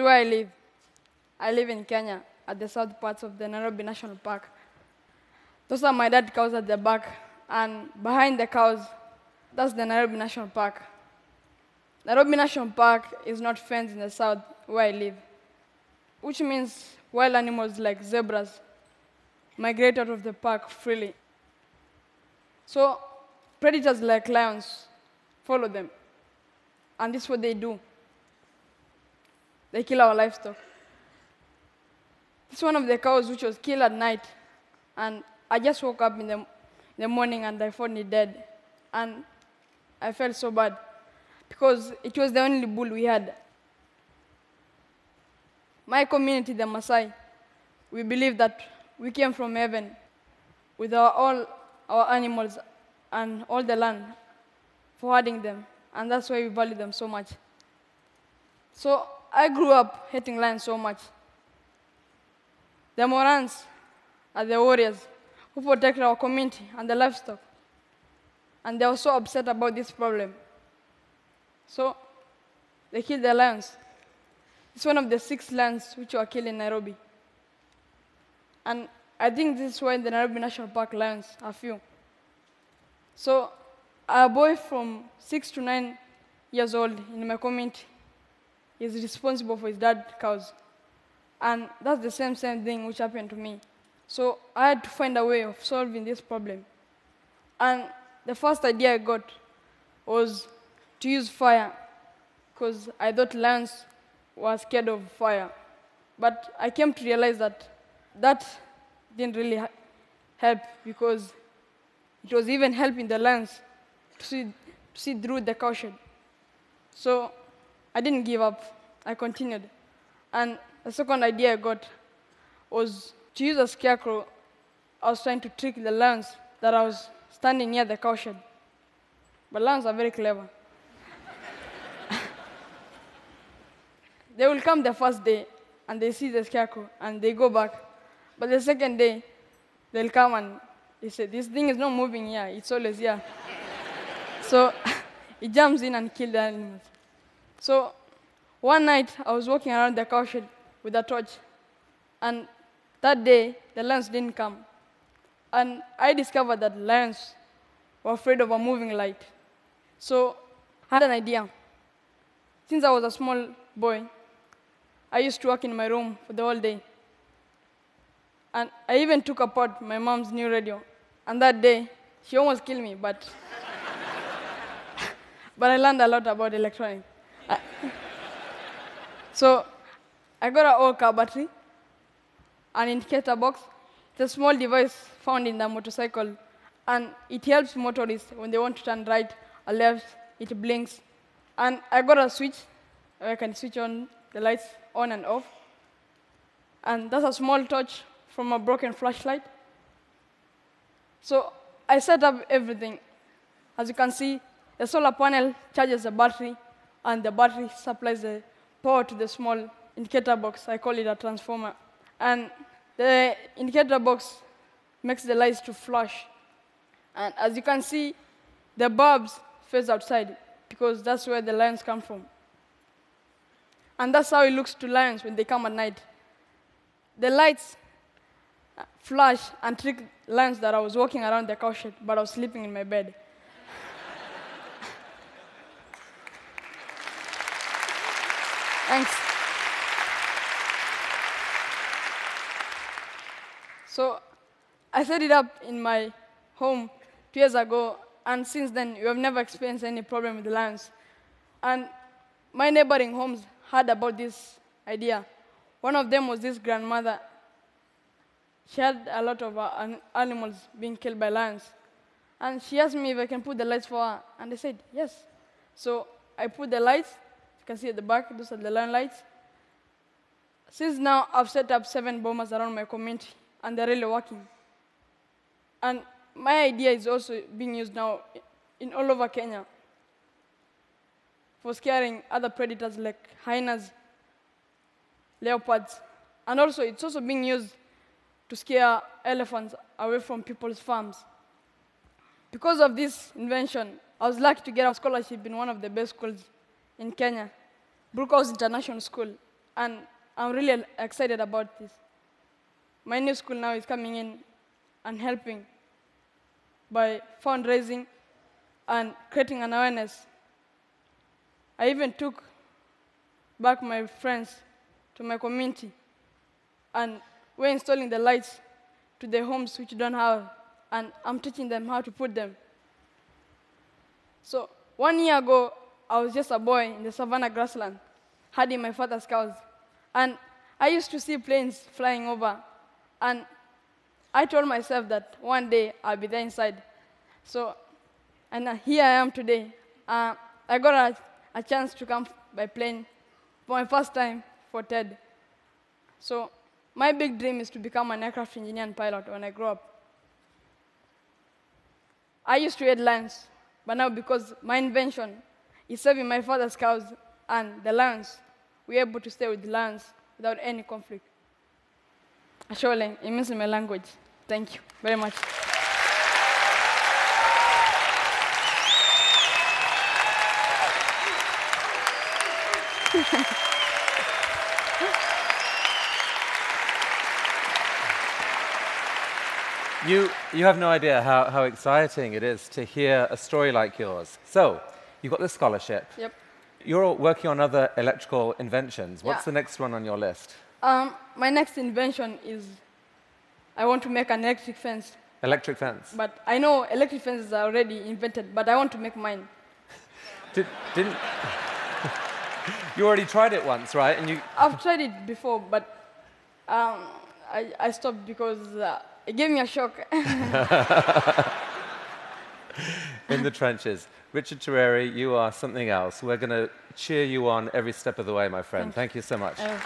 where I live. I live in Kenya at the south parts of the Nairobi National Park. Those are my dad cows at the back, and behind the cows, that's the Nairobi National Park. Nairobi National Park is not fenced in the south where I live, which means wild animals like zebras migrate out of the park freely. So predators like lions follow them, and this is what they do. They kill our livestock. Is one of the cows which was killed at night, and I just woke up in the, in the morning and I found it dead, and I felt so bad because it was the only bull we had. My community, the Maasai, we believe that we came from heaven with our, all our animals and all the land for herding them, and that's why we value them so much. So I grew up hating lions so much. The Morans are the warriors who protect our community and the livestock, and they were so upset about this problem. So they killed the lions. It's one of the six lions which were killed in Nairobi. And I think this is why the Nairobi National Park lions are few. So a boy from six to nine years old in my community is responsible for his dad cows. And that's the same same thing which happened to me. So I had to find a way of solving this problem. And the first idea I got was to use fire, because I thought lions were scared of fire. But I came to realize that that didn't really help because it was even helping the lions to see, to see through the caution. So I didn't give up. I continued. And the second idea I got was to use a scarecrow. I was trying to trick the lions that I was standing near the caution. But lions are very clever. they will come the first day and they see the scarecrow and they go back. But the second day, they'll come and they say, This thing is not moving here, it's always here. so it jumps in and kills the animals. So one night, I was walking around the cow shed with a torch, and that day, the lions didn't come. And I discovered that lions were afraid of a moving light. So I had an idea. Since I was a small boy, I used to work in my room for the whole day. And I even took apart my mom's new radio. And that day, she almost killed me, but, but I learned a lot about electronics. So I got an old car battery, an indicator box. It's a small device found in the motorcycle, and it helps motorists when they want to turn right or left. It blinks, and I got a switch where I can switch on the lights on and off. And that's a small torch from a broken flashlight. So I set up everything. As you can see, the solar panel charges the battery, and the battery supplies the power to the small indicator box. I call it a transformer. And the indicator box makes the lights to flash. And as you can see, the bulbs face outside because that's where the lions come from. And that's how it looks to lions when they come at night. The lights uh, flash and trick lions that I was walking around the cow shed, but I was sleeping in my bed. Thanks. So I set it up in my home two years ago, and since then we have never experienced any problem with the lions. And my neighboring homes heard about this idea. One of them was this grandmother. She had a lot of uh, animals being killed by lions. And she asked me if I can put the lights for her, and I said yes. So I put the lights. You can see at the back, those are the lion lights. Since now, I've set up seven bombers around my community, and they're really working. And my idea is also being used now in all over Kenya for scaring other predators like hyenas, leopards, and also it's also being used to scare elephants away from people's farms. Because of this invention, I was lucky to get a scholarship in one of the best schools in Kenya, Brookhouse International School. and I'm really excited about this. My new school now is coming in and helping by fundraising and creating an awareness. I even took back my friends to my community, and we're installing the lights to the homes which don't have, and I'm teaching them how to put them. So one year ago, I was just a boy in the savannah grassland, herding my father's cows, and I used to see planes flying over, and I told myself that one day I'll be there inside. So, and uh, here I am today. Uh, I got a, a chance to come by plane for my first time for TED. So, my big dream is to become an aircraft engineer and pilot when I grow up. I used to hate lions, but now because my invention is saving my father's cows and the lions, we're able to stay with the lions without any conflict. Surely, it means in my language. Thank you very much. You, you have no idea how, how exciting it is to hear a story like yours. So, you got this scholarship. Yep. You're working on other electrical inventions. What's Yeah. the next one on your list? Um, my next invention is I want to make an electric fence. Electric fence. But I know electric fences are already invented, but I want to make mine. Did, didn't. you already tried it once, right? And you. I've tried it before, but um, I, I stopped because uh, it gave me a shock. in the trenches. Richard Turere, you are something else. We're going to cheer you on every step of the way, my friend. Thank you so much. Uh,